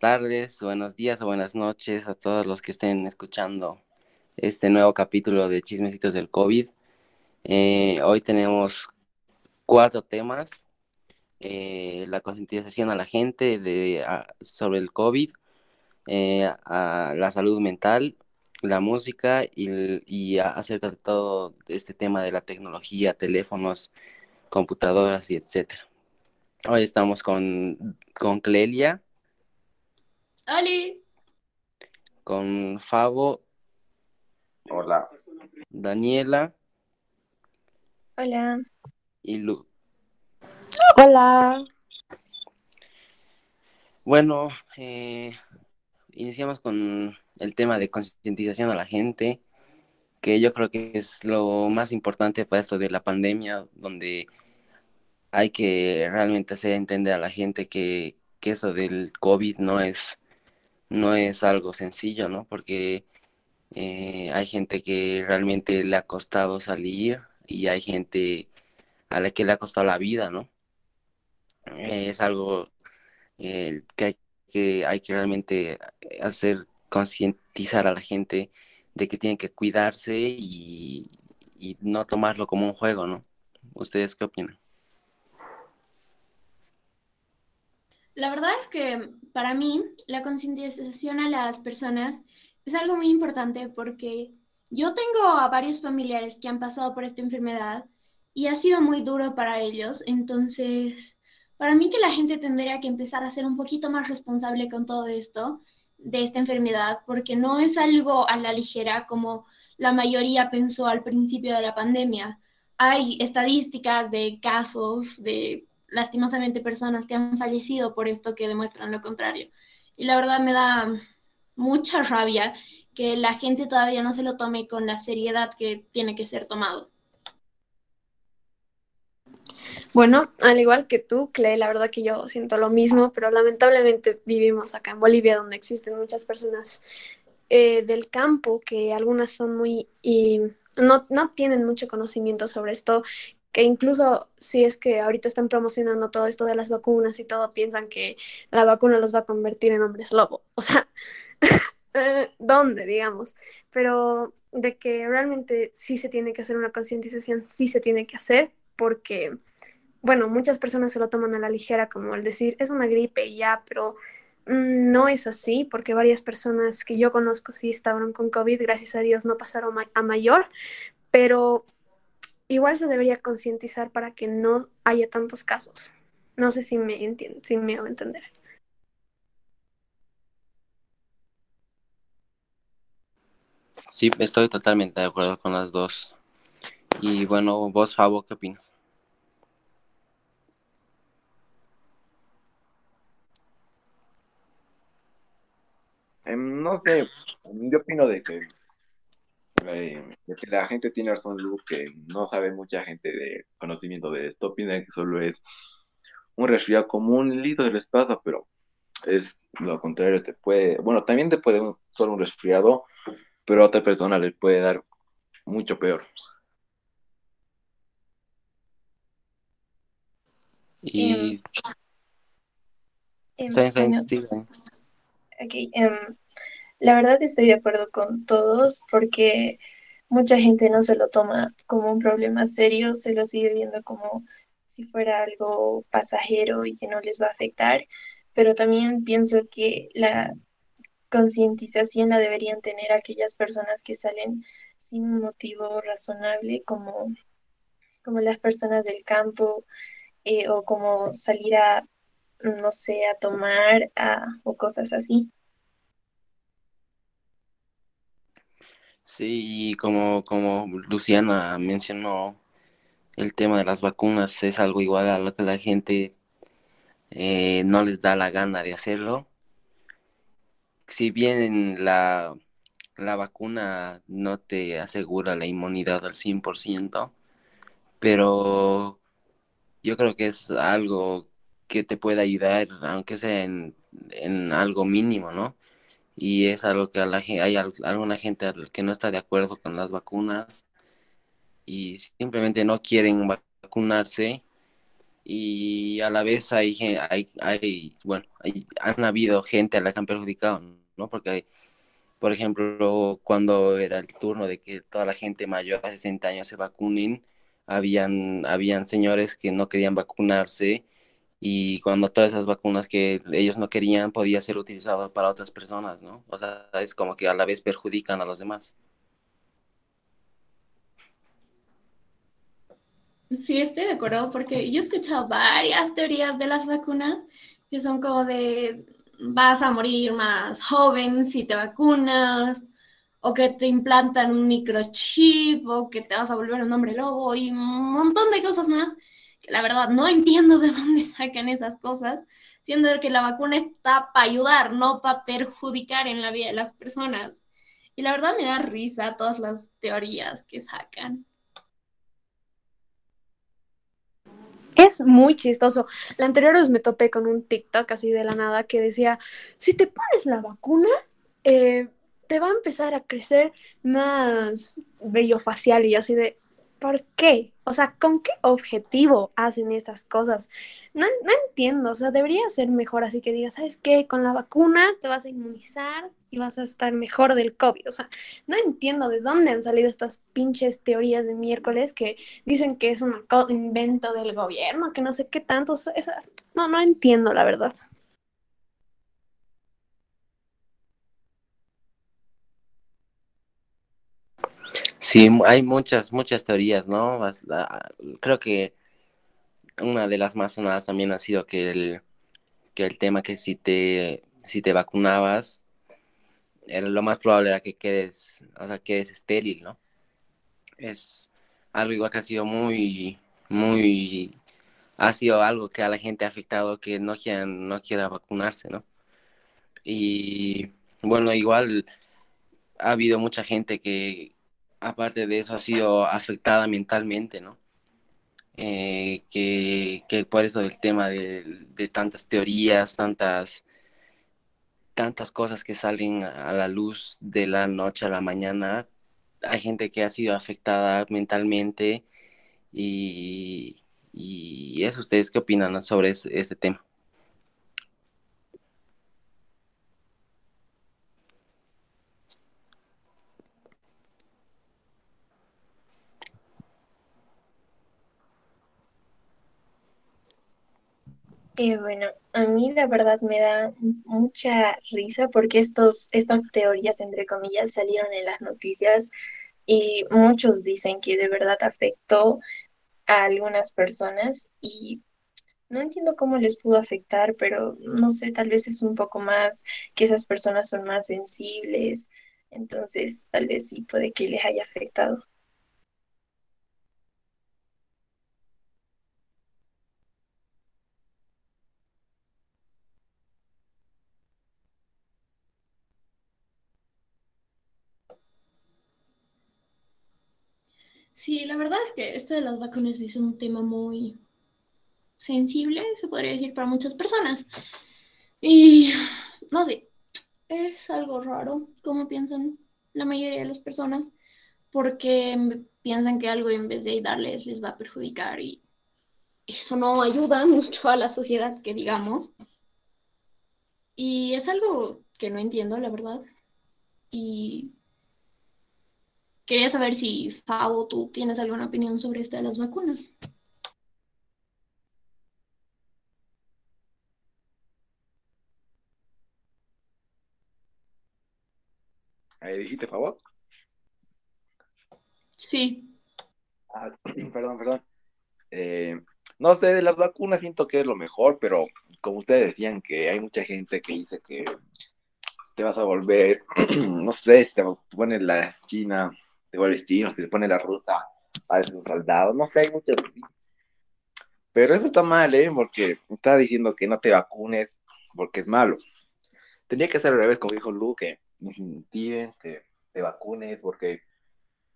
buenas tardes, buenos días o buenas noches a todos los que estén escuchando este nuevo capítulo de Chismecitos del COVID. Eh, hoy tenemos cuatro temas. Eh, la concientización a la gente de, sobre el COVID, eh, a la salud mental, la música y, y, acerca de todo este tema de la tecnología, teléfonos, computadoras y etcétera. Hoy estamos con, con Clelia. ¡Holi! Con Fabo. Hola. Daniela. Hola. Y Lu. Hola. Bueno, eh, iniciamos con el tema de concientización a la gente, que yo creo que es lo más importante para esto de la pandemia, donde hay que realmente hacer entender a la gente que, que eso del COVID no es, no es algo sencillo, ¿no? Porque eh, hay gente que realmente le ha costado salir y hay gente a la que le ha costado la vida, ¿no? es algo eh, que, hay, que hay que realmente hacer concientizar a la gente de que tienen que cuidarse y, y no tomarlo como un juego, ¿no? ¿Ustedes qué opinan? La verdad es que para mí la concientización a las personas es algo muy importante porque yo tengo a varios familiares que han pasado por esta enfermedad y ha sido muy duro para ellos. Entonces, para mí que la gente tendría que empezar a ser un poquito más responsable con todo esto, de esta enfermedad, porque no es algo a la ligera como la mayoría pensó al principio de la pandemia. Hay estadísticas de casos de lastimosamente personas que han fallecido por esto que demuestran lo contrario. Y la verdad me da mucha rabia que la gente todavía no se lo tome con la seriedad que tiene que ser tomado. Bueno, al igual que tú, Clay, la verdad que yo siento lo mismo, pero lamentablemente vivimos acá en Bolivia donde existen muchas personas eh, del campo que algunas son muy y no, no tienen mucho conocimiento sobre esto que incluso si es que ahorita están promocionando todo esto de las vacunas y todo, piensan que la vacuna los va a convertir en hombres lobo. O sea, ¿dónde, digamos? Pero de que realmente sí se tiene que hacer una concientización, sí se tiene que hacer, porque, bueno, muchas personas se lo toman a la ligera, como el decir, es una gripe y ya, pero mm, no es así, porque varias personas que yo conozco sí estaban con COVID, gracias a Dios no pasaron a mayor, pero igual se debería concientizar para que no haya tantos casos. No sé si me entienden, si me hago entender. Sí, estoy totalmente de acuerdo con las dos. Y bueno, vos, Fabo, ¿qué opinas? Em, no sé, yo opino de que eh, que la gente tiene razón, Lu, que no sabe mucha gente de conocimiento de esto, piensan que solo es un resfriado común, listo, les pasa, pero es lo contrario, te puede, bueno, también te puede solo un resfriado, pero a otra persona le puede dar mucho peor. Y... Um, um, okay, um, la verdad estoy de acuerdo con todos porque mucha gente no se lo toma como un problema serio, se lo sigue viendo como si fuera algo pasajero y que no les va a afectar, pero también pienso que la concientización la deberían tener aquellas personas que salen sin un motivo razonable, como, como las personas del campo eh, o como salir a, no sé, a tomar o cosas así. Sí, como, como Luciana mencionó, el tema de las vacunas es algo igual a lo que la gente eh, no les da la gana de hacerlo. Si bien la, la vacuna no te asegura la inmunidad al 100%, pero yo creo que es algo que te puede ayudar, aunque sea en, en algo mínimo, ¿no? Y es algo que a la, hay alguna gente que no está de acuerdo con las vacunas y simplemente no quieren vacunarse y a la vez hay, hay, hay bueno, hay, han habido gente a la que han perjudicado, ¿no? Porque hay, por ejemplo, cuando era el turno de que toda la gente mayor de 60 años se vacunen, habían, habían señores que no querían vacunarse y cuando todas esas vacunas que ellos no querían podía ser utilizado para otras personas, ¿no? O sea, es como que a la vez perjudican a los demás. Sí, estoy de acuerdo, porque yo he escuchado varias teorías de las vacunas que son como de vas a morir más joven si te vacunas, o que te implantan un microchip, o que te vas a volver un hombre lobo, y un montón de cosas más, la verdad no entiendo de dónde sacan esas cosas, siendo que la vacuna está para ayudar, no para perjudicar en la vida de las personas. Y la verdad me da risa todas las teorías que sacan. Es muy chistoso. La anterior vez me topé con un TikTok así de la nada que decía, si te pones la vacuna, eh, te va a empezar a crecer más vello facial y así de, ¿por qué? O sea, ¿con qué objetivo hacen estas cosas? No, no, entiendo, o sea, debería ser mejor así que digas, ¿sabes qué? Con la vacuna te vas a inmunizar y vas a estar mejor del COVID. O sea, no entiendo de dónde han salido estas pinches teorías de miércoles que dicen que es un invento del gobierno, que no sé qué tanto. no, no entiendo, la verdad. Sí, hay muchas, muchas teorías, ¿no? Creo que una de las más sonadas también ha sido que el, que el tema que si te, si te vacunabas, era, lo más probable era que quedes, o sea, quedes estéril, ¿no? Es algo igual que ha sido muy, muy, ha sido algo que a la gente ha afectado que no quieran, no quiera vacunarse, ¿no? Y bueno, igual ha habido mucha gente que, aparte de eso, ha sido afectada mentalmente, ¿no? Eh, que, por eso del tema de, tantas teorías, tantas, tantas cosas que salen a la luz de la noche a la mañana, hay gente que ha sido afectada mentalmente y, y eso, ¿ustedes qué opinan sobre este tema? Eh, bueno, a mí la verdad me da mucha risa porque estos, estas teorías, entre comillas, salieron en las noticias y muchos dicen que de verdad afectó a algunas personas y no entiendo cómo les pudo afectar, pero no sé, tal vez es un poco más que esas personas son más sensibles, entonces tal vez sí puede que les haya afectado. Sí, la verdad es que esto de las vacunas es un tema muy sensible, se podría decir, para muchas personas. Y no sé, es algo raro como piensan la mayoría de las personas, porque piensan que algo en vez de darles les va a perjudicar y eso no ayuda mucho a la sociedad, que digamos. Y es algo que no entiendo, la verdad. Y Quería saber si, Fabo, tú tienes alguna opinión sobre esto de las vacunas. ¿Ahí dijiste, Fabo? Sí. Ah, perdón, perdón. Eh, no sé, de las vacunas siento que es lo mejor, pero como ustedes decían que hay mucha gente que dice que te vas a volver, no sé, si te pone la China te vuelves chino, te pone la rusa a esos soldados, no sé, hay muchos. Pero eso está mal, ¿eh? Porque está diciendo que no te vacunes porque es malo. Tenía que ser al revés, como dijo Luke, que incentiven que te vacunes porque,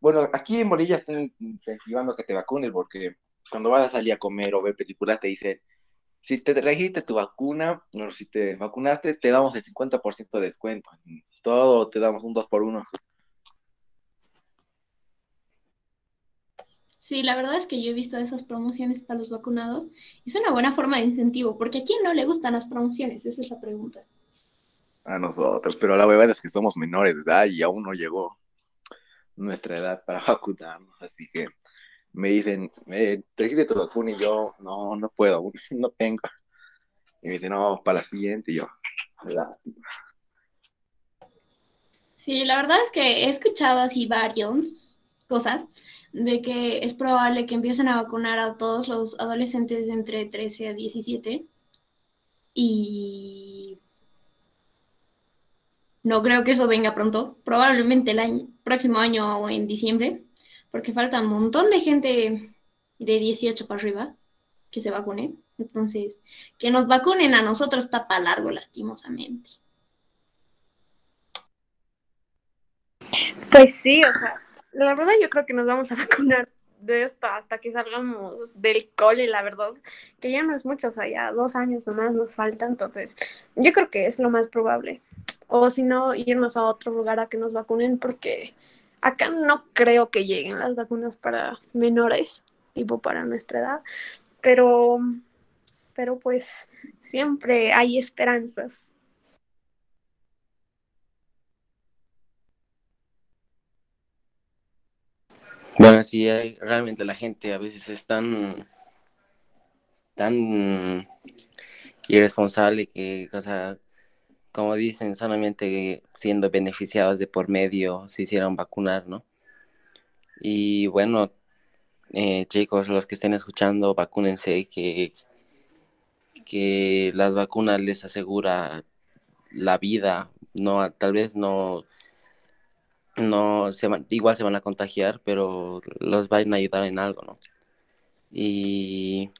bueno, aquí en Bolivia están incentivando que te vacunes porque cuando vas a salir a comer o ver películas te dicen, si te trajiste tu vacuna, o si te vacunaste, te damos el 50% de descuento. Todo te damos un 2 por 1 Sí, la verdad es que yo he visto esas promociones para los vacunados. Es una buena forma de incentivo, porque a quién no le gustan las promociones, esa es la pregunta. A nosotros, pero la verdad es que somos menores de edad y aún no llegó nuestra edad para vacunarnos, así que me dicen, eh, ¿trajiste tu vacuna? Y yo, no, no puedo, no tengo. Y me dicen, no, para la siguiente, y yo, lástima. Sí, la verdad es que he escuchado así varios cosas de que es probable que empiecen a vacunar a todos los adolescentes de entre 13 a 17 y no creo que eso venga pronto, probablemente el año, próximo año o en diciembre, porque falta un montón de gente de 18 para arriba que se vacune. Entonces, que nos vacunen a nosotros está para largo, lastimosamente. Pues sí, o sea, la verdad yo creo que nos vamos a vacunar de esto hasta que salgamos del cole, la verdad, que ya no es mucho, o sea, ya dos años nomás nos falta, entonces yo creo que es lo más probable. O si no, irnos a otro lugar a que nos vacunen, porque acá no creo que lleguen las vacunas para menores, tipo para nuestra edad, pero, pero pues siempre hay esperanzas. Bueno, sí, hay, realmente la gente a veces es tan, tan irresponsable que, o sea, como dicen, solamente siendo beneficiados de por medio se hicieron vacunar, ¿no? Y bueno, eh, chicos, los que estén escuchando, vacúnense, que, que las vacunas les asegura la vida, no, tal vez no no se van, igual se van a contagiar, pero los van a ayudar en algo, ¿no? Y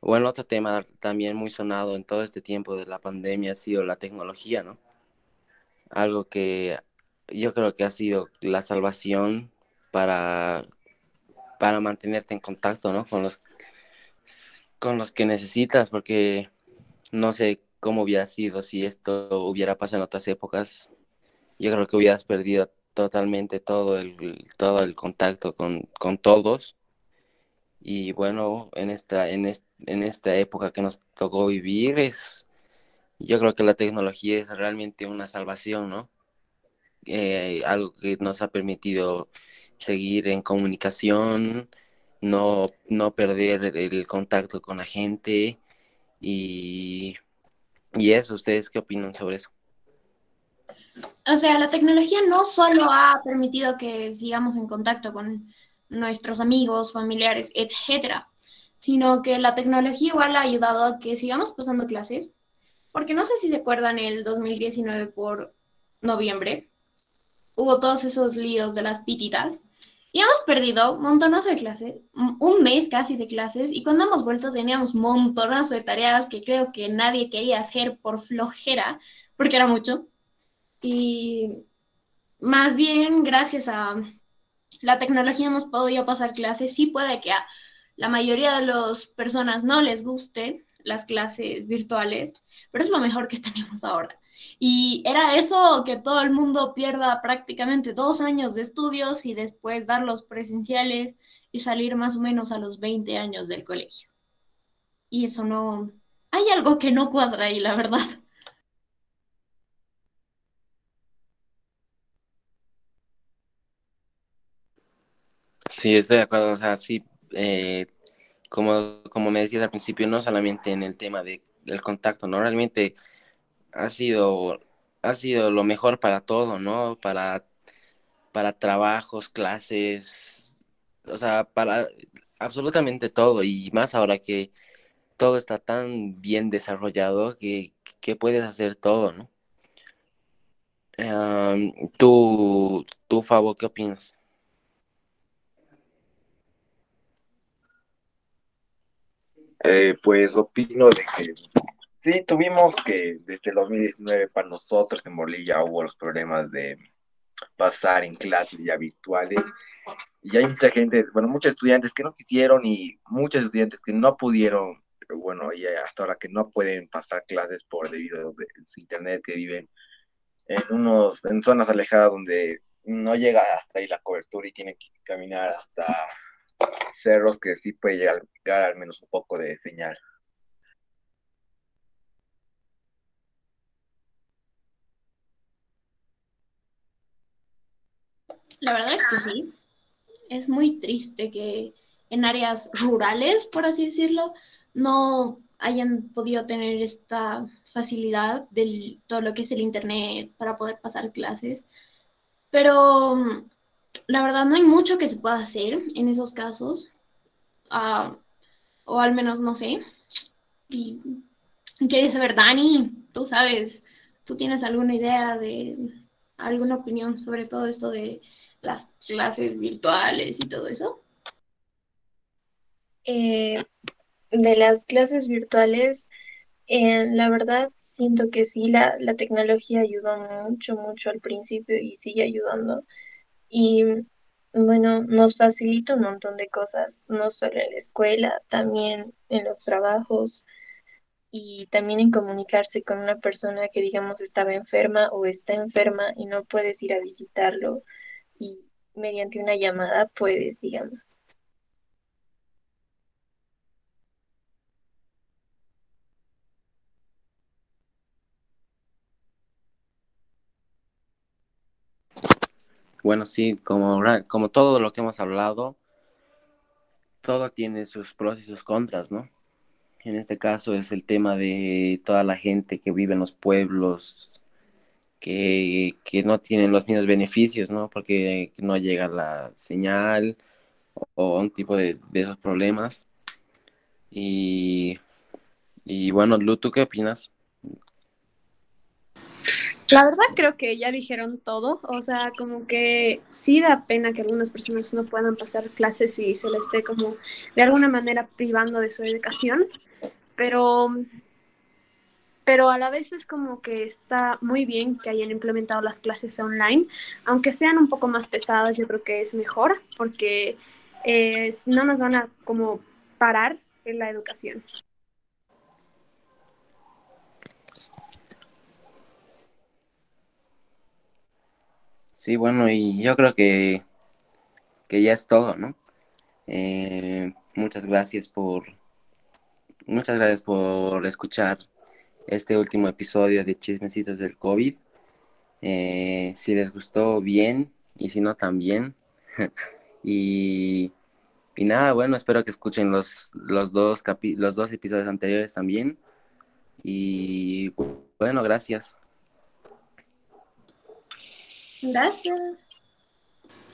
bueno, otro tema también muy sonado en todo este tiempo de la pandemia ha sido la tecnología, ¿no? Algo que yo creo que ha sido la salvación para, para mantenerte en contacto, ¿no? Con los, con los que necesitas, porque no sé cómo hubiera sido si esto hubiera pasado en otras épocas yo creo que hubieras perdido totalmente todo el, todo el contacto con, todos. Y bueno, en esta, en, en esta época que nos tocó vivir, es, yo creo que la tecnología es realmente una salvación, ¿no? Eh, algo que nos ha permitido seguir en comunicación, no, no perder el contacto con la gente y, y eso, ¿ustedes qué opinan sobre eso? O sea, la tecnología no solo ha permitido que sigamos en contacto con nuestros amigos, familiares, etcétera, sino que la tecnología igual ha ayudado a que sigamos pasando clases, porque no sé si se acuerdan el 2019 por noviembre, hubo todos esos líos de las pititas y hemos perdido montonazo de clases, un mes casi de clases, y cuando hemos vuelto teníamos montonazo de tareas que creo que nadie quería hacer por flojera, porque era mucho. Y más bien, gracias a la tecnología hemos podido pasar clases. Sí puede que a la mayoría de las personas no les gusten las clases virtuales, pero es lo mejor que tenemos ahora. Y era eso que todo el mundo pierda prácticamente dos años de estudios y después dar los presenciales y salir más o menos a los 20 años del colegio. Y eso no... Hay algo que no cuadra ahí, la verdad. Sí, estoy de acuerdo. O sea, sí, eh, como, como me decías al principio, no solamente en el tema de, del contacto, ¿no? Realmente ha sido, ha sido lo mejor para todo, ¿no? Para, para trabajos, clases, o sea, para absolutamente todo. Y más ahora que todo está tan bien desarrollado que, que puedes hacer todo, ¿no? tú, tú, Fabo, ¿qué opinas? Eh, pues opino de que sí, tuvimos que desde el 2019 para nosotros en Bolivia hubo los problemas de pasar en clases ya virtuales. Y hay mucha gente, bueno, muchos estudiantes que no quisieron y muchos estudiantes que no pudieron, bueno, y hasta ahora que no pueden pasar clases por debido a su internet que viven en unos en zonas alejadas donde no llega hasta ahí la cobertura y tienen que caminar hasta cerros que sí puede llegar, llegar al menos un poco de señal. La verdad es que sí. Es muy triste que en áreas rurales, por así decirlo, no hayan podido tener esta facilidad de todo lo que es el Internet para poder pasar clases. Pero mm, la verdad no hay mucho que se pueda hacer en esos casos. Ah, o al menos no sé. Y quería saber, Dani, tú sabes, tú tienes alguna idea de alguna opinión sobre todo esto de las clases virtuales y todo eso? Eh, de las clases virtuales, eh, la verdad siento que sí, la, la tecnología ayudó mucho, mucho al principio y sigue ayudando. Y bueno, nos facilita un montón de cosas, no solo en la escuela, también en los trabajos y también en comunicarse con una persona que digamos estaba enferma o está enferma y no puedes ir a visitarlo y mediante una llamada puedes, digamos. Bueno, sí, como, como todo lo que hemos hablado, todo tiene sus pros y sus contras, ¿no? En este caso es el tema de toda la gente que vive en los pueblos, que, no tienen los mismos beneficios, ¿no? Porque no llega la señal o, un tipo de, esos problemas. Y, y bueno, Lu, ¿tú qué opinas? La verdad creo que ya dijeron todo, o sea, como que sí da pena que algunas personas no puedan pasar clases y se les esté como de alguna manera privando de su educación, pero pero a la vez es como que está muy bien que hayan implementado las clases online, aunque sean un poco más pesadas, yo creo que es mejor porque eh, no nos van a como parar en la educación. Sí, bueno, y yo creo que, que ya es todo, ¿no? Eh, muchas gracias por muchas gracias por escuchar este último episodio de Chismecitos del COVID. Eh, si les gustó, bien, y si no, también. y, y nada, bueno, espero que escuchen los, los, dos los dos episodios anteriores también. Y bueno, gracias. Gracias.